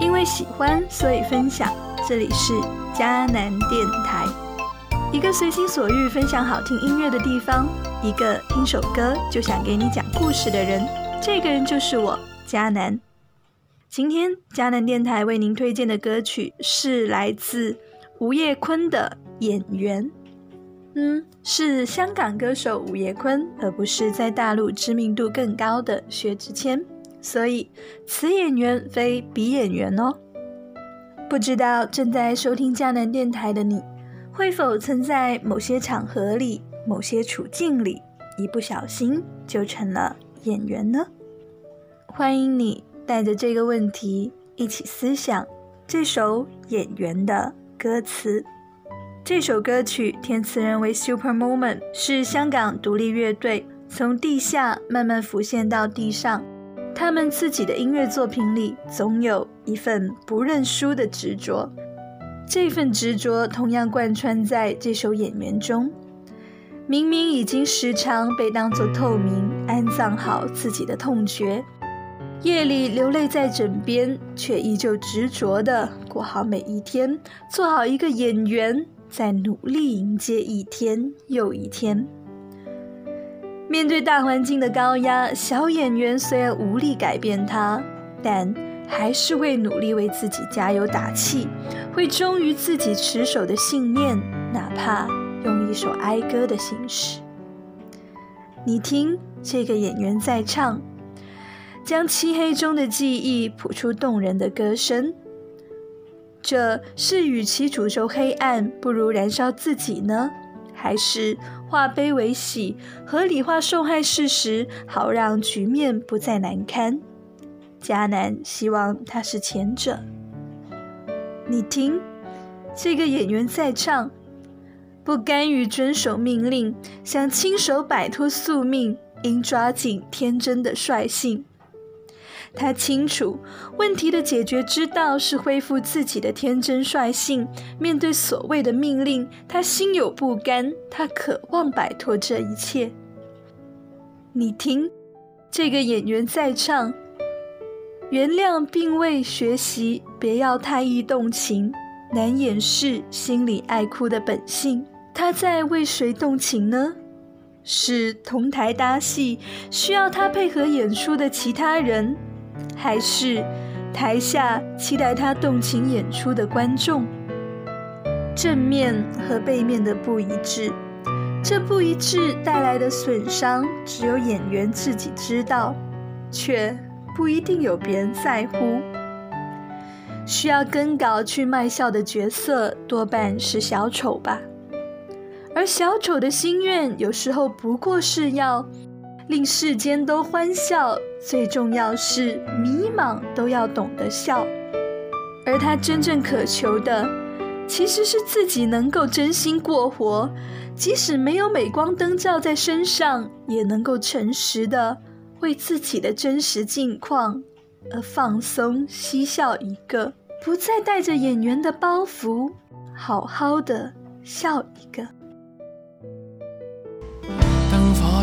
因为喜欢，所以分享。这里是迦南电台，一个随心所欲分享好听音乐的地方，一个听首歌就想给你讲故事的人，这个人就是我，迦南。今天迦南电台为您推荐的歌曲是来自吴叶坤的《演员》，嗯，是香港歌手吴叶坤，而不是在大陆知名度更高的薛之谦。所以，此演员非彼演员哦。不知道正在收听江南电台的你，会否曾在某些场合里、某些处境里，一不小心就成了演员呢？欢迎你带着这个问题一起思想这首《演员》的歌词。这首歌曲填词人为 Super Moment，是香港独立乐队，从地下慢慢浮现到地上。他们自己的音乐作品里，总有一份不认输的执着。这份执着同样贯穿在这首《演员》中。明明已经时常被当作透明安葬好自己的痛觉，夜里流泪在枕边，却依旧执着的过好每一天，做好一个演员，在努力迎接一天又一天。面对大环境的高压，小演员虽然无力改变它，但还是会努力为自己加油打气，会忠于自己持守的信念，哪怕用一首哀歌的形式。你听，这个演员在唱，将漆黑中的记忆谱出动人的歌声。这是与其诅咒黑暗，不如燃烧自己呢，还是？化悲为喜，合理化受害事实，好让局面不再难堪。迦南希望他是前者。你听，这个演员在唱，不甘于遵守命令，想亲手摆脱宿命，应抓紧天真的率性。他清楚问题的解决之道是恢复自己的天真率性。面对所谓的命令，他心有不甘，他渴望摆脱这一切。你听，这个演员在唱：“原谅并未学习，别太易动情，难掩饰心里爱哭的本性。”他在为谁动情呢？是同台搭戏需要他配合演出的其他人。还是台下期待他动情演出的观众，正面和背面的不一致，这不一致带来的损伤，只有演员自己知道，却不一定有别人在乎。需要跟稿去卖笑的角色，多半是小丑吧，而小丑的心愿，有时候不过是要。令世间都欢笑，最重要是迷茫都要懂得笑。而他真正渴求的，其实是自己能够真心过活，即使没有镁光灯照在身上，也能够诚实的为自己的真实境况而放松嬉笑一个，不再带着演员的包袱，好好的笑一个。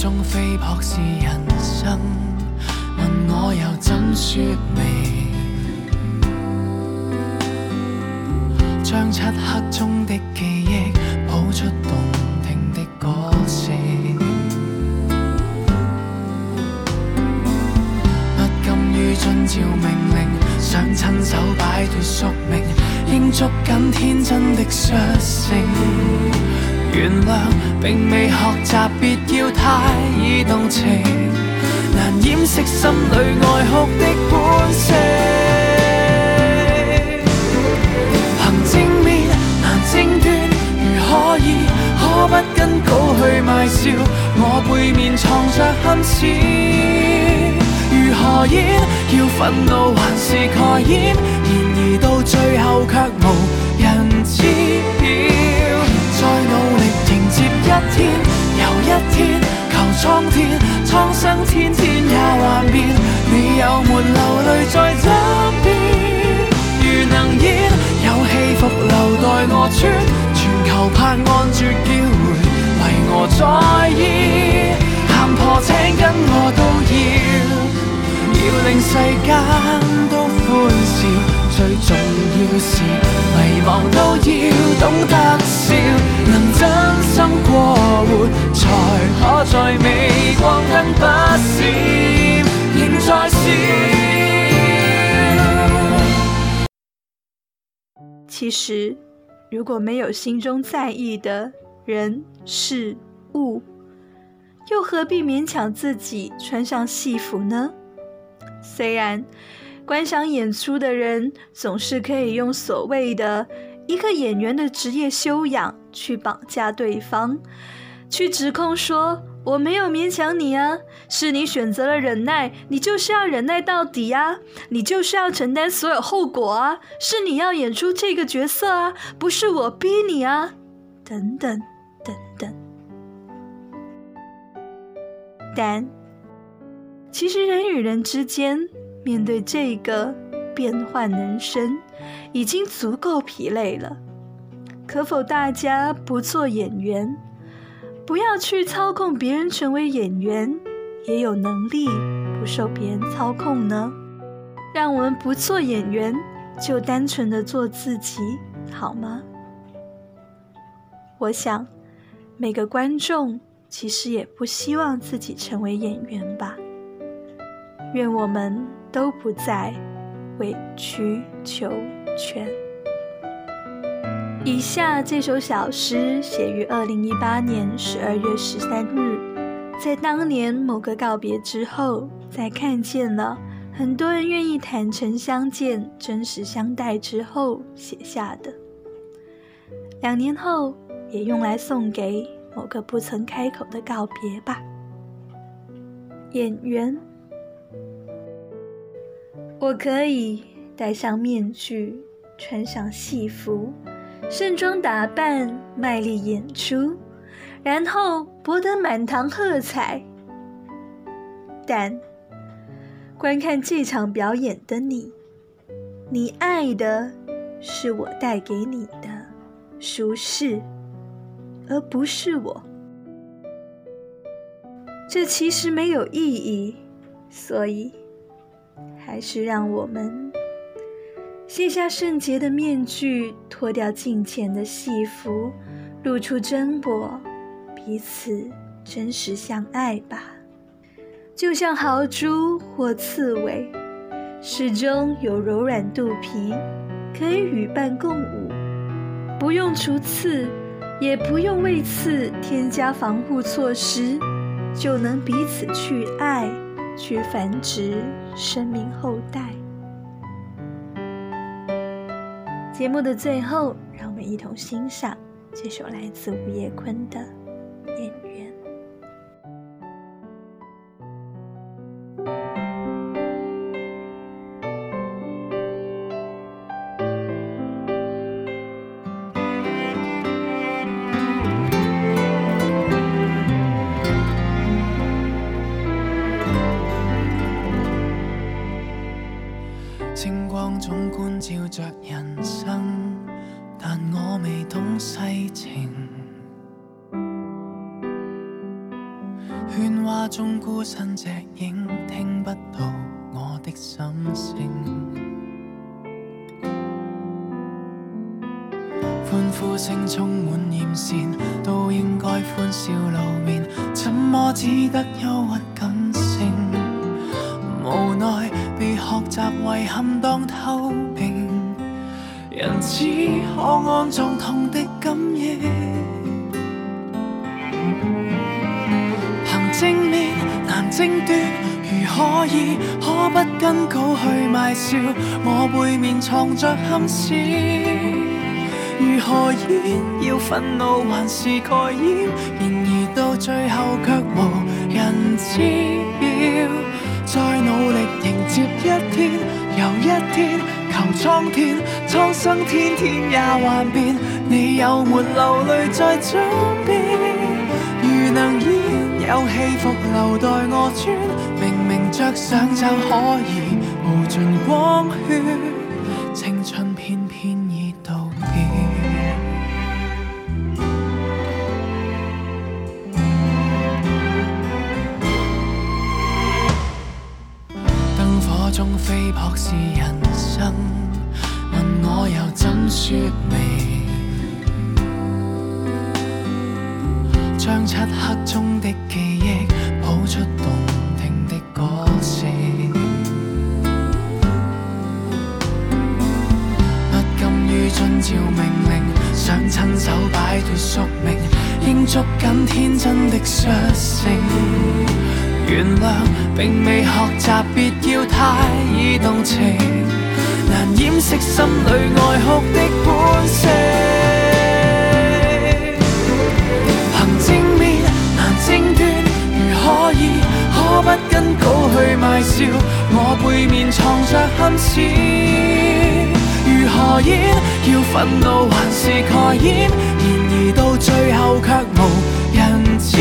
中飞扑是人生，问我又怎说明？将漆黑中的记忆谱出动听的歌声，不甘于遵照命令，想亲手摆脱宿命，应捉紧天真的率性。原谅，并未学习，别要太易动情，难掩饰心里爱哭的本性。凭正面难正断，如可以，可不跟稿去卖笑。我背面藏着恨词，如何演？要愤怒还是盖掩？然而到最后却无人知。一天又一天，求苍天，苍生千千也幻变。你有没流泪在枕边？如能演，有戏服留待我穿。全球盼按绝叫回，为我在意。喊破请跟我都要，要令世间都欢笑。最重要是，迷茫都要懂得笑。过才可光其实，如果没有心中在意的人、事物，又何必勉强自己穿上戏服呢？虽然观赏演出的人总是可以用所谓的一个演员的职业修养。去绑架对方，去指控说我没有勉强你啊，是你选择了忍耐，你就是要忍耐到底啊，你就是要承担所有后果啊，是你要演出这个角色啊，不是我逼你啊，等等等等。但其实人与人之间面对这个变幻人生，已经足够疲累了。可否大家不做演员，不要去操控别人成为演员，也有能力不受别人操控呢？让我们不做演员，就单纯的做自己，好吗？我想，每个观众其实也不希望自己成为演员吧。愿我们都不再委曲求全。以下这首小诗写于二零一八年十二月十三日，在当年某个告别之后，在看见了很多人愿意坦诚相见、真实相待之后写下的。两年后，也用来送给某个不曾开口的告别吧。演员，我可以戴上面具，穿上戏服。盛装打扮，卖力演出，然后博得满堂喝彩。但观看这场表演的你，你爱的是我带给你的舒适，而不是我。这其实没有意义，所以还是让我们。卸下圣洁的面具，脱掉镜前的戏服，露出真我，彼此真实相爱吧。就像豪猪或刺猬，始终有柔软肚皮，可以与伴共舞，不用除刺，也不用为刺添加防护措施，就能彼此去爱，去繁殖生命后代。节目的最后，让我们一同欣赏这首来自吴叶坤的《烟雨》。心声，欢呼声充满艳羡，都应该欢笑露面，怎么只得忧郁感性？无奈被学习遗憾当透明，人只可安葬痛的感应。可以，可不跟稿去卖笑，我背面藏着暗笑。如何演，要愤怒还是盖掩？然而到最后却无人知。晓。再努力迎接一天又一天，求苍天，苍生天天也幻变。你有没流泪在左边？如能演，有戏服留待我穿。着想就可以无尽光圈，青春偏偏已道别。灯火中飞扑是人生，问我又怎说明？将漆黑中的记忆。遵照命令，想亲手摆脱宿命，应捉紧天真的率性。原谅，并未学习，别要太易动情，难掩饰心里爱哭的本性。凭正面难正端，如可以，可不跟狗去卖笑，我背面藏着恨词，如何演？要愤怒还是盖掩？然而到最后却无人知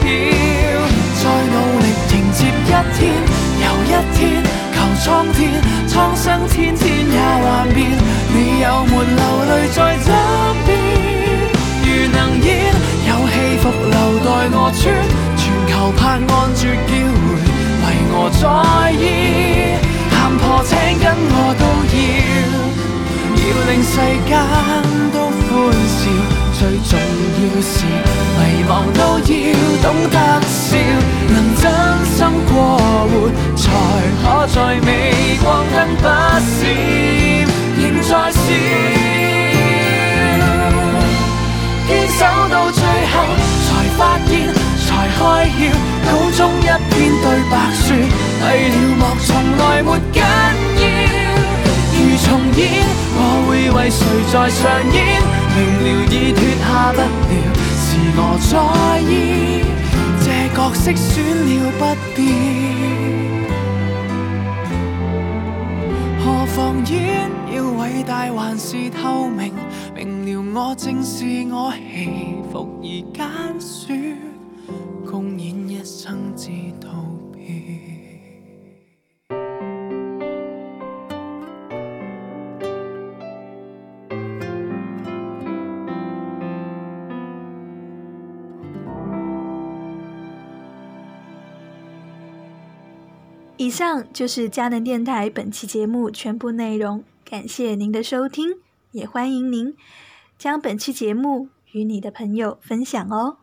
晓。再努力迎接一天又一天，求苍天，苍生千千也幻变。你有没流泪在枕边？如能演，有戏服留待我穿，全球盼按住叫回，为我再。要令世间都欢笑，最重要是迷茫都要懂得笑，能真心过活，才可在美光跟不闪仍在笑，坚守到最后才发现，才开窍，口中一片对白说，废了莫从来没紧要，如重演。为谁在上演？明了已脱下不了，是我在意，这角色选了不变。何妨演？要伟大还是透明？明了我正是我，起伏而间殊，共演一生至道别。以上就是佳能电台本期节目全部内容，感谢您的收听，也欢迎您将本期节目与你的朋友分享哦。